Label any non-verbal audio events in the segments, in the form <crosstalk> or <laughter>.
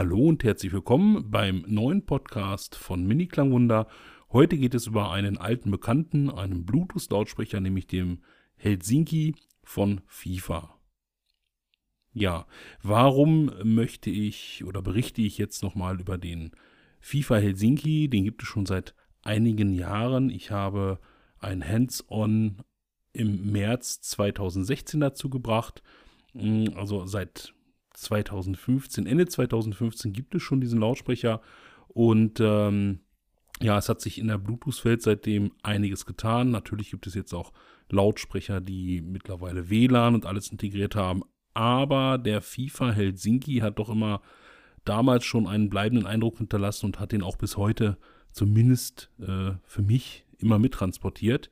Hallo und herzlich willkommen beim neuen Podcast von Mini Klangwunder. Heute geht es über einen alten Bekannten, einen Bluetooth-Lautsprecher, nämlich dem Helsinki von FIFA. Ja, warum möchte ich oder berichte ich jetzt nochmal über den FIFA Helsinki? Den gibt es schon seit einigen Jahren. Ich habe ein Hands-on im März 2016 dazu gebracht. Also seit 2015, Ende 2015 gibt es schon diesen Lautsprecher und ähm, ja, es hat sich in der Bluetooth-Welt seitdem einiges getan. Natürlich gibt es jetzt auch Lautsprecher, die mittlerweile WLAN und alles integriert haben. Aber der FIFA Helsinki hat doch immer damals schon einen bleibenden Eindruck hinterlassen und hat den auch bis heute zumindest äh, für mich immer mittransportiert.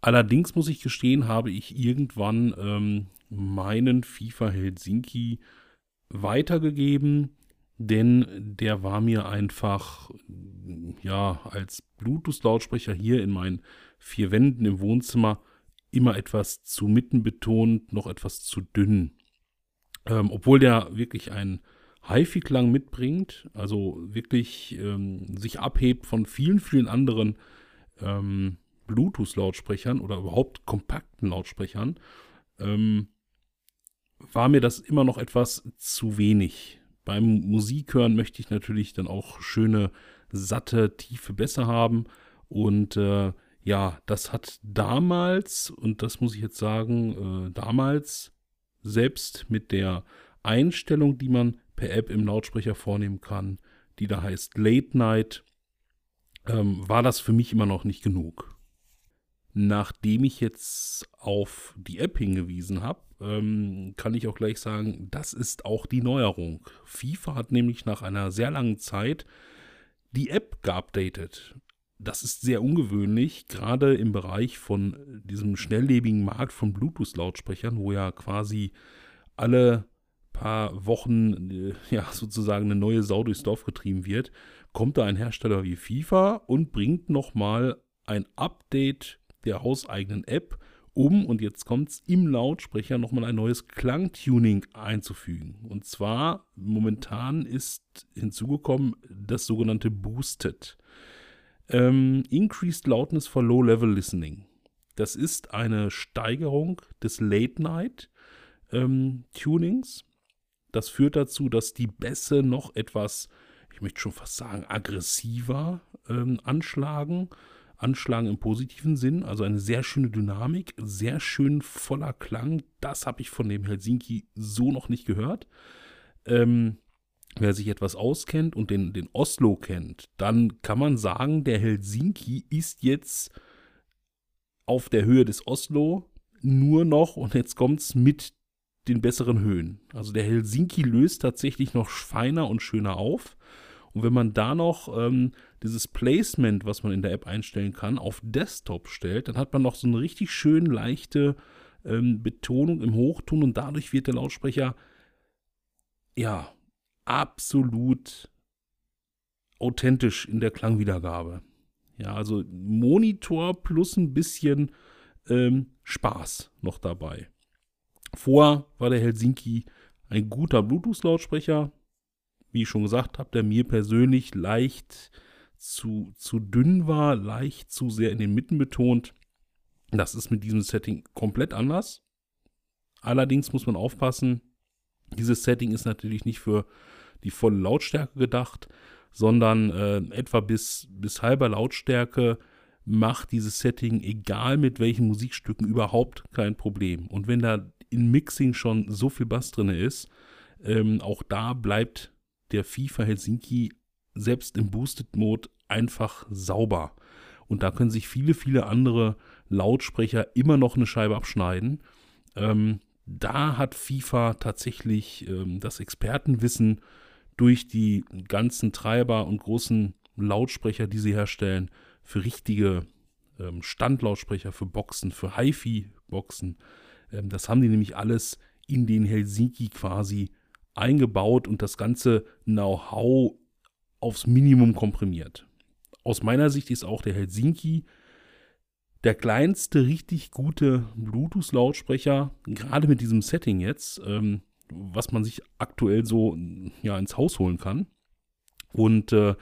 Allerdings muss ich gestehen, habe ich irgendwann ähm, meinen FIFA Helsinki weitergegeben, denn der war mir einfach, ja, als Bluetooth-Lautsprecher hier in meinen vier Wänden im Wohnzimmer immer etwas zu mitten betont, noch etwas zu dünn. Ähm, obwohl der wirklich einen HiFi-Klang mitbringt, also wirklich ähm, sich abhebt von vielen, vielen anderen ähm, Bluetooth-Lautsprechern oder überhaupt kompakten Lautsprechern, ähm, war mir das immer noch etwas zu wenig. Beim Musikhören möchte ich natürlich dann auch schöne, satte, tiefe Bässe haben. Und äh, ja, das hat damals, und das muss ich jetzt sagen, äh, damals selbst mit der Einstellung, die man per App im Lautsprecher vornehmen kann, die da heißt Late Night, ähm, war das für mich immer noch nicht genug. Nachdem ich jetzt auf die App hingewiesen habe, ähm, kann ich auch gleich sagen, das ist auch die Neuerung. FIFA hat nämlich nach einer sehr langen Zeit die App geupdatet. Das ist sehr ungewöhnlich, gerade im Bereich von diesem schnelllebigen Markt von Bluetooth-Lautsprechern, wo ja quasi alle paar Wochen äh, ja sozusagen eine neue Sau durchs Dorf getrieben wird, kommt da ein Hersteller wie FIFA und bringt nochmal ein Update der hauseigenen App, um, und jetzt kommt es, im Lautsprecher nochmal ein neues Klangtuning einzufügen. Und zwar momentan ist hinzugekommen das sogenannte Boosted. Ähm, Increased Loudness for Low-Level Listening. Das ist eine Steigerung des Late-Night-Tunings. Ähm, das führt dazu, dass die Bässe noch etwas, ich möchte schon fast sagen, aggressiver ähm, anschlagen anschlagen im positiven Sinn. Also eine sehr schöne Dynamik, sehr schön voller Klang. Das habe ich von dem Helsinki so noch nicht gehört. Ähm, wer sich etwas auskennt und den, den Oslo kennt, dann kann man sagen, der Helsinki ist jetzt auf der Höhe des Oslo nur noch, und jetzt kommt es mit den besseren Höhen. Also der Helsinki löst tatsächlich noch feiner und schöner auf. Und wenn man da noch ähm, dieses Placement, was man in der App einstellen kann, auf Desktop stellt, dann hat man noch so eine richtig schön leichte ähm, Betonung im Hochton und dadurch wird der Lautsprecher ja absolut authentisch in der Klangwiedergabe. Ja, also Monitor plus ein bisschen ähm, Spaß noch dabei. Vor war der Helsinki ein guter Bluetooth-Lautsprecher, wie ich schon gesagt habe, der mir persönlich leicht zu, zu dünn war, leicht zu sehr in den Mitten betont. Das ist mit diesem Setting komplett anders. Allerdings muss man aufpassen, dieses Setting ist natürlich nicht für die volle Lautstärke gedacht, sondern äh, etwa bis, bis halber Lautstärke macht dieses Setting, egal mit welchen Musikstücken, überhaupt kein Problem. Und wenn da in Mixing schon so viel Bass drin ist, ähm, auch da bleibt der FIFA Helsinki selbst im Boosted Mode einfach sauber. Und da können sich viele, viele andere Lautsprecher immer noch eine Scheibe abschneiden. Ähm, da hat FIFA tatsächlich ähm, das Expertenwissen durch die ganzen Treiber und großen Lautsprecher, die sie herstellen, für richtige ähm, Standlautsprecher, für Boxen, für HiFi-Boxen. Ähm, das haben die nämlich alles in den Helsinki quasi eingebaut und das ganze Know-how aufs Minimum komprimiert. Aus meiner Sicht ist auch der Helsinki der kleinste richtig gute Bluetooth-Lautsprecher, gerade mit diesem Setting jetzt. Ähm, was man sich aktuell so ja, ins Haus holen kann. Und äh,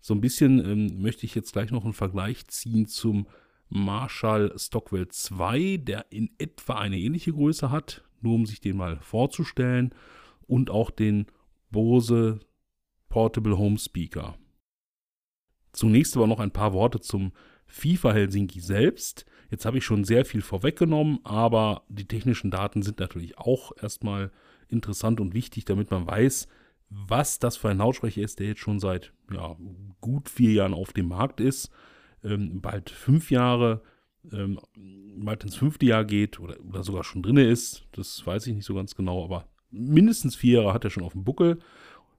so ein bisschen ähm, möchte ich jetzt gleich noch einen Vergleich ziehen zum Marshall Stockwell 2, der in etwa eine ähnliche Größe hat, nur um sich den mal vorzustellen, und auch den Bose Portable Home Speaker. Zunächst aber noch ein paar Worte zum FIFA Helsinki selbst. Jetzt habe ich schon sehr viel vorweggenommen, aber die technischen Daten sind natürlich auch erstmal interessant und wichtig, damit man weiß, was das für ein Lautsprecher ist, der jetzt schon seit ja, gut vier Jahren auf dem Markt ist, ähm, bald fünf Jahre, ähm, bald ins fünfte Jahr geht oder, oder sogar schon drin ist. Das weiß ich nicht so ganz genau, aber mindestens vier Jahre hat er schon auf dem Buckel.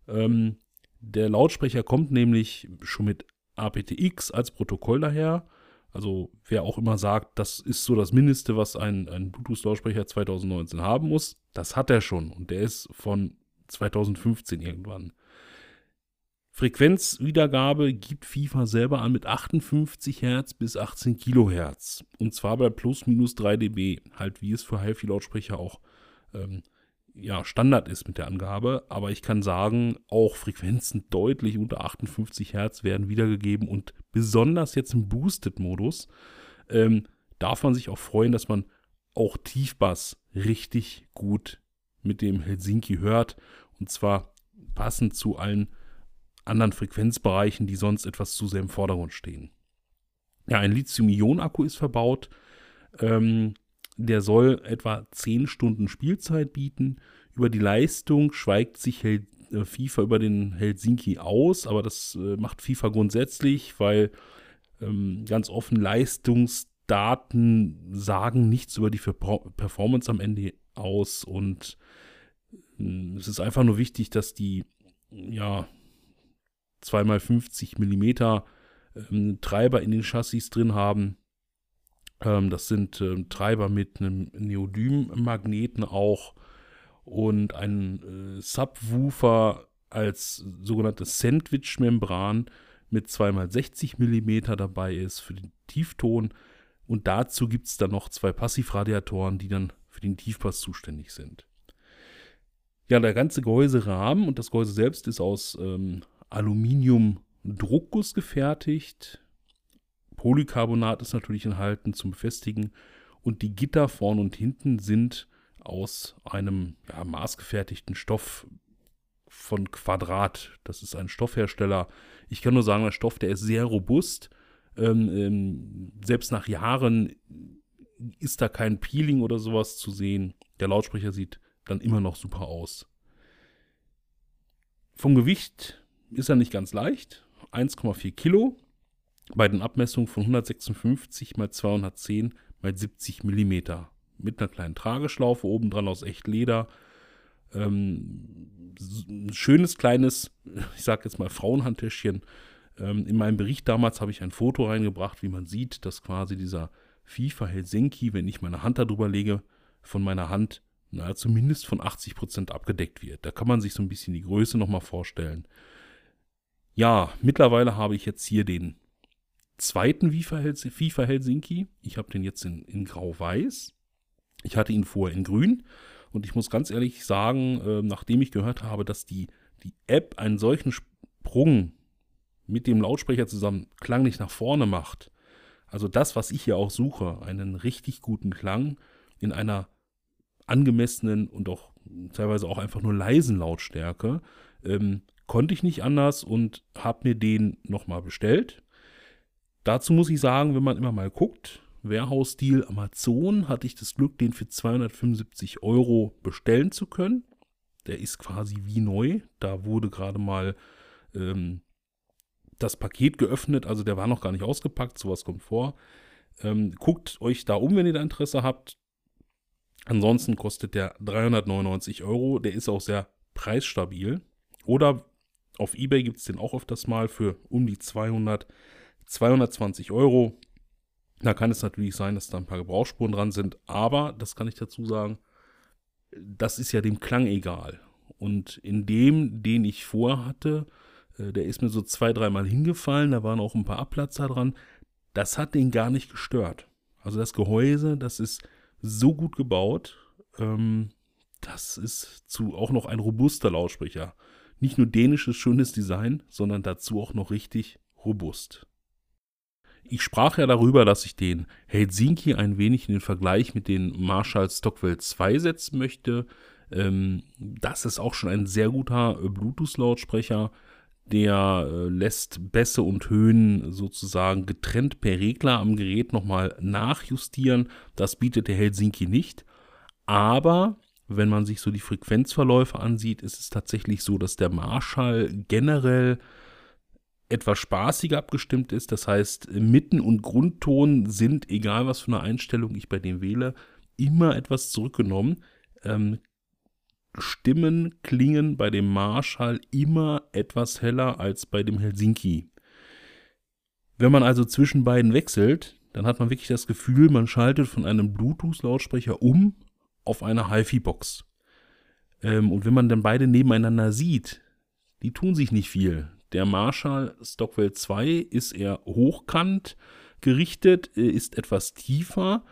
Ähm, der Lautsprecher kommt nämlich schon mit aptX als Protokoll daher. Also wer auch immer sagt, das ist so das Mindeste, was ein, ein Bluetooth-Lautsprecher 2019 haben muss, das hat er schon. Und der ist von 2015 irgendwann. Frequenzwiedergabe gibt FIFA selber an mit 58 Hertz bis 18 Kilohertz. Und zwar bei plus minus 3 dB, halt wie es für HiFi-Lautsprecher auch ähm, ja, Standard ist mit der Angabe. Aber ich kann sagen, auch Frequenzen deutlich unter 58 Hertz werden wiedergegeben und besonders jetzt im Boosted-Modus ähm, darf man sich auch freuen, dass man auch Tiefbass richtig gut mit dem Helsinki hört und zwar passend zu allen anderen Frequenzbereichen, die sonst etwas zu sehr im Vordergrund stehen. Ja, ein Lithium-Ionen-Akku ist verbaut. Ähm, der soll etwa 10 Stunden Spielzeit bieten. Über die Leistung schweigt sich Hel äh, FIFA über den Helsinki aus, aber das äh, macht FIFA grundsätzlich, weil ähm, ganz offen Leistungsdaten sagen nichts über die Performance am Ende aus und hm, es ist einfach nur wichtig, dass die, ja, 2x50 mm ähm, Treiber in den Chassis drin haben. Ähm, das sind ähm, Treiber mit einem Neodym-Magneten auch und ein äh, Subwoofer als sogenannte Sandwich-Membran mit 2x60 mm dabei ist für den Tiefton. Und dazu gibt es dann noch zwei Passivradiatoren, die dann für den Tiefpass zuständig sind. Ja, der ganze Gehäuserahmen und das Gehäuse selbst ist aus ähm, Aluminium-Druckguss gefertigt. Polycarbonat ist natürlich enthalten zum Befestigen. Und die Gitter vorn und hinten sind aus einem ja, maßgefertigten Stoff von Quadrat. Das ist ein Stoffhersteller. Ich kann nur sagen, der Stoff, der ist sehr robust. Ähm, ähm, selbst nach Jahren ist da kein Peeling oder sowas zu sehen. Der Lautsprecher sieht dann immer noch super aus. Vom Gewicht ist er nicht ganz leicht, 1,4 Kilo, bei den Abmessungen von 156 x 210 x 70 mm. Mit einer kleinen Trageschlaufe obendran aus echt Leder. Ähm, schönes kleines, <laughs> ich sag jetzt mal Frauenhandtäschchen. Ähm, in meinem Bericht damals habe ich ein Foto reingebracht, wie man sieht, dass quasi dieser FIFA Helsinki, wenn ich meine Hand darüber lege, von meiner Hand na, zumindest von 80 Prozent abgedeckt wird. Da kann man sich so ein bisschen die Größe nochmal vorstellen. Ja, mittlerweile habe ich jetzt hier den zweiten FIFA Helsinki. Ich habe den jetzt in, in Grau-Weiß. Ich hatte ihn vorher in Grün. Und ich muss ganz ehrlich sagen, äh, nachdem ich gehört habe, dass die, die App einen solchen Sprung mit dem Lautsprecher zusammen klanglich nach vorne macht, also das, was ich hier auch suche, einen richtig guten Klang in einer angemessenen und auch teilweise auch einfach nur leisen Lautstärke, ähm, konnte ich nicht anders und habe mir den nochmal bestellt. Dazu muss ich sagen, wenn man immer mal guckt, Warehouse-Deal Amazon, hatte ich das Glück, den für 275 Euro bestellen zu können. Der ist quasi wie neu. Da wurde gerade mal ähm, das Paket geöffnet, also der war noch gar nicht ausgepackt, sowas kommt vor. Ähm, guckt euch da um, wenn ihr da Interesse habt. Ansonsten kostet der 399 Euro. Der ist auch sehr preisstabil. Oder auf Ebay gibt es den auch öfters mal für um die 200, 220 Euro. Da kann es natürlich sein, dass da ein paar Gebrauchsspuren dran sind. Aber, das kann ich dazu sagen, das ist ja dem Klang egal. Und in dem, den ich vorhatte, äh, der ist mir so zwei, dreimal hingefallen. Da waren auch ein paar Abplatzer dran. Das hat den gar nicht gestört. Also das Gehäuse, das ist so gut gebaut. Ähm, das ist zu auch noch ein robuster Lautsprecher. Nicht nur dänisches schönes Design, sondern dazu auch noch richtig robust. Ich sprach ja darüber, dass ich den Helsinki ein wenig in den Vergleich mit den Marshall Stockwell 2 setzen möchte. Ähm, das ist auch schon ein sehr guter äh, Bluetooth-Lautsprecher. Der äh, lässt Bässe und Höhen sozusagen getrennt per Regler am Gerät nochmal nachjustieren. Das bietet der Helsinki nicht. Aber wenn man sich so die Frequenzverläufe ansieht, ist es tatsächlich so, dass der Marschall generell etwas spaßiger abgestimmt ist. Das heißt, Mitten- und Grundton sind, egal was für eine Einstellung ich bei dem wähle, immer etwas zurückgenommen. Ähm, Stimmen klingen bei dem Marschall immer etwas heller als bei dem Helsinki. Wenn man also zwischen beiden wechselt, dann hat man wirklich das Gefühl, man schaltet von einem Bluetooth-Lautsprecher um auf eine HiFi-Box. Ähm, und wenn man dann beide nebeneinander sieht, die tun sich nicht viel. Der Marshall Stockwell 2 ist eher hochkant gerichtet, äh, ist etwas tiefer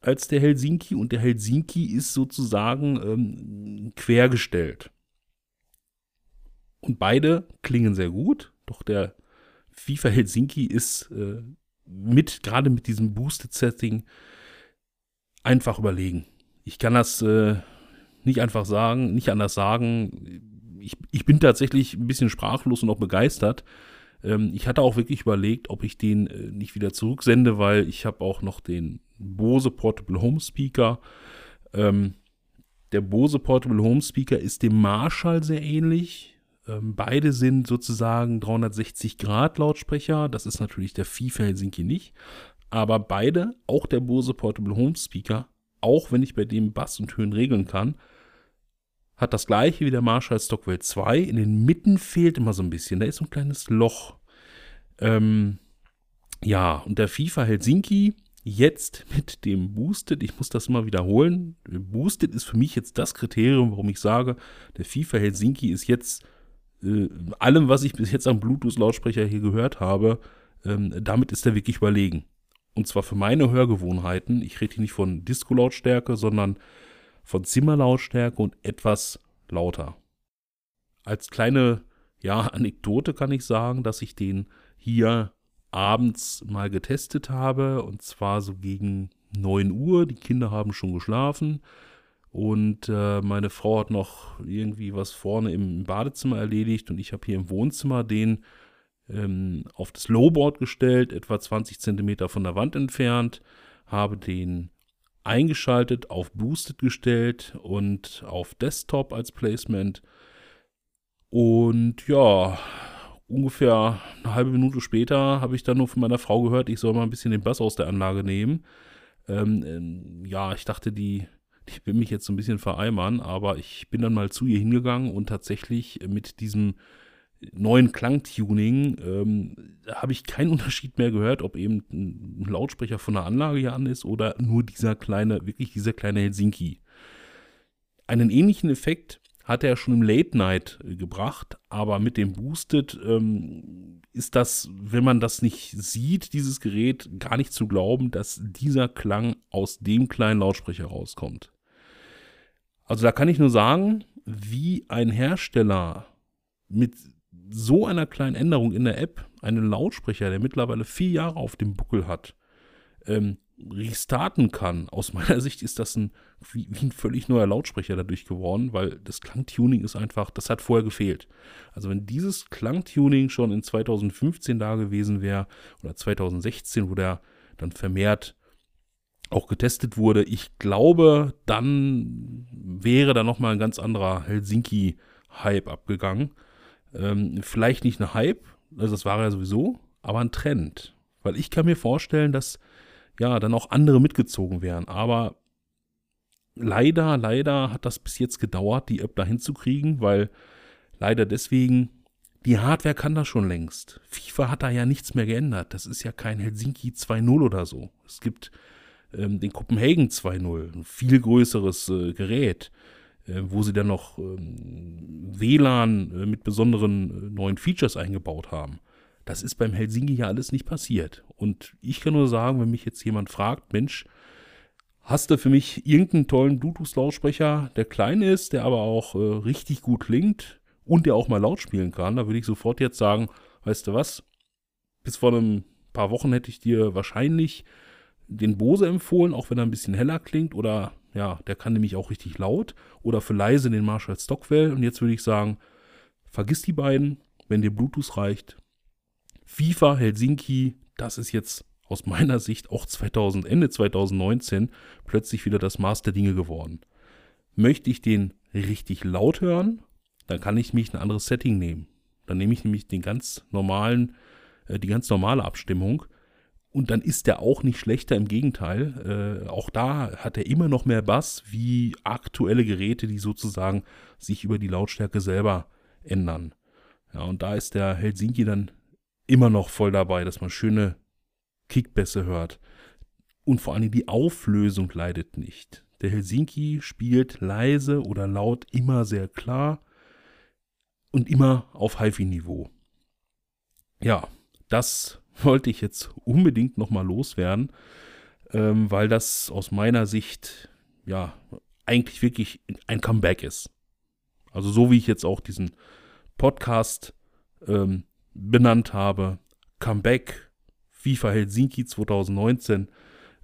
als der Helsinki und der Helsinki ist sozusagen ähm, quergestellt. Und beide klingen sehr gut, doch der FIFA Helsinki ist äh, mit, gerade mit diesem Boosted Setting, einfach überlegen. Ich kann das äh, nicht einfach sagen, nicht anders sagen. Ich, ich bin tatsächlich ein bisschen sprachlos und auch begeistert. Ähm, ich hatte auch wirklich überlegt, ob ich den äh, nicht wieder zurücksende, weil ich habe auch noch den Bose Portable Home Speaker. Ähm, der Bose Portable Home Speaker ist dem Marshall sehr ähnlich. Ähm, beide sind sozusagen 360 Grad Lautsprecher. Das ist natürlich der FIFA Helsinki nicht. Aber beide, auch der Bose Portable Home Speaker, auch wenn ich bei dem Bass und Höhen regeln kann, hat das gleiche wie der Marshall Stockwell 2. In den Mitten fehlt immer so ein bisschen. Da ist so ein kleines Loch. Ähm, ja, und der FIFA Helsinki jetzt mit dem Boosted, ich muss das mal wiederholen, Boosted ist für mich jetzt das Kriterium, warum ich sage, der FIFA Helsinki ist jetzt äh, allem, was ich bis jetzt am Bluetooth-Lautsprecher hier gehört habe, ähm, damit ist er wirklich überlegen. Und zwar für meine Hörgewohnheiten. Ich rede hier nicht von Disco-Lautstärke, sondern von Zimmerlautstärke und etwas lauter. Als kleine ja, <laughs> Anekdote kann ich sagen, dass ich den hier abends mal getestet habe und zwar so gegen 9 Uhr. Die Kinder haben schon geschlafen und äh, meine Frau hat noch irgendwie was vorne im Badezimmer erledigt und ich habe hier im Wohnzimmer den ähm, auf das Lowboard gestellt, etwa 20 Zentimeter von der Wand entfernt, habe den eingeschaltet, auf Boosted gestellt und auf Desktop als Placement. Und ja, ungefähr eine halbe Minute später habe ich dann nur von meiner Frau gehört, ich soll mal ein bisschen den Bass aus der Anlage nehmen. Ähm, ähm, ja, ich dachte, die, die will mich jetzt so ein bisschen vereimern, aber ich bin dann mal zu ihr hingegangen und tatsächlich mit diesem neuen Klangtuning ähm, habe ich keinen <laughs> Unterschied mehr gehört, ob eben ein Lautsprecher von der Anlage hier an ist oder nur dieser kleine, wirklich dieser kleine Helsinki. Einen ähnlichen Effekt hat er schon im Late Night äh, gebracht, aber mit dem Boosted ähm, ist das, wenn man das nicht sieht, dieses Gerät, gar nicht zu glauben, dass dieser Klang aus dem kleinen Lautsprecher rauskommt. Also da kann ich nur sagen, wie ein Hersteller mit so einer kleinen Änderung in der App einen Lautsprecher, der mittlerweile vier Jahre auf dem Buckel hat, ähm, restarten kann. Aus meiner <laughs> Sicht ist das ein, wie, wie, ein völlig neuer Lautsprecher dadurch geworden, weil das Klangtuning ist einfach, das hat vorher gefehlt. Also wenn dieses Klangtuning schon in 2015 da gewesen wäre oder 2016, wo der dann vermehrt auch getestet wurde, ich glaube, dann wäre da nochmal ein ganz anderer Helsinki-Hype abgegangen. Ähm, vielleicht nicht ein Hype, also das war ja sowieso, aber ein Trend. Weil ich kann mir vorstellen, dass ja dann auch andere mitgezogen wären. Aber leider, leider hat das bis jetzt gedauert, die App da hinzukriegen, weil leider deswegen, die Hardware kann das schon längst. FIFA hat da ja nichts mehr geändert. Das ist ja kein Helsinki 2.0 oder so. Es gibt ähm, den Copenhagen 2.0, ein viel größeres äh, Gerät. Äh, wo sie dann noch ähm, WLAN äh, mit besonderen äh, neuen Features eingebaut haben. Das ist beim Helsinki ja alles nicht passiert. Und ich kann nur sagen, wenn mich jetzt jemand fragt, Mensch, Hast du für mich irgendeinen tollen Bluetooth-Lautsprecher, der klein ist, der aber auch äh, richtig gut klingt und der auch mal laut spielen kann, da würde ich sofort jetzt sagen, weißt du was, bis vor einem paar Wochen hätte ich dir wahrscheinlich den Bose empfohlen, auch wenn er ein bisschen heller klingt oder ja, der kann nämlich auch richtig laut oder für leise den Marshall Stockwell und jetzt würde ich sagen, vergiss die beiden, wenn dir Bluetooth reicht. FIFA Helsinki, das ist jetzt aus meiner Sicht auch 2000, Ende 2019 plötzlich wieder das Maß der Dinge geworden. Möchte ich den richtig laut hören, dann kann ich mich ein anderes Setting nehmen. Dann nehme ich nämlich den ganz normalen, äh, die ganz normale Abstimmung und dann ist der auch nicht schlechter, im Gegenteil. Äh, auch da hat er immer noch mehr Bass wie aktuelle Geräte, die sozusagen sich über die Lautstärke selber ändern. Ja, und da ist der Helsinki dann immer noch voll dabei, dass man schöne Kickbässe hört. Und vor allem die Auflösung leidet nicht. Der Helsinki spielt leise oder laut immer sehr klar und immer auf HiFi-Niveau. Ja, das wollte ich jetzt unbedingt nochmal loswerden, ähm, weil das aus meiner Sicht ja eigentlich wirklich ein Comeback ist. Also so wie ich jetzt auch diesen Podcast ähm, benannt habe, Comeback FIFA Helsinki 2019,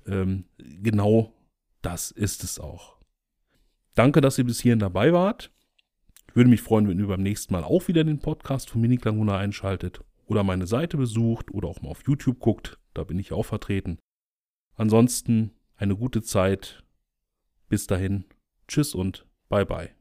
ähm, genau das ist es auch. Danke, dass ihr bis hierhin dabei wart. Würde mich freuen, wenn ihr beim nächsten Mal auch wieder den Podcast von Miniklanguna einschaltet oder meine Seite besucht oder auch mal auf YouTube guckt. Da bin ich auch vertreten. Ansonsten eine gute Zeit. Bis dahin. Tschüss und bye bye.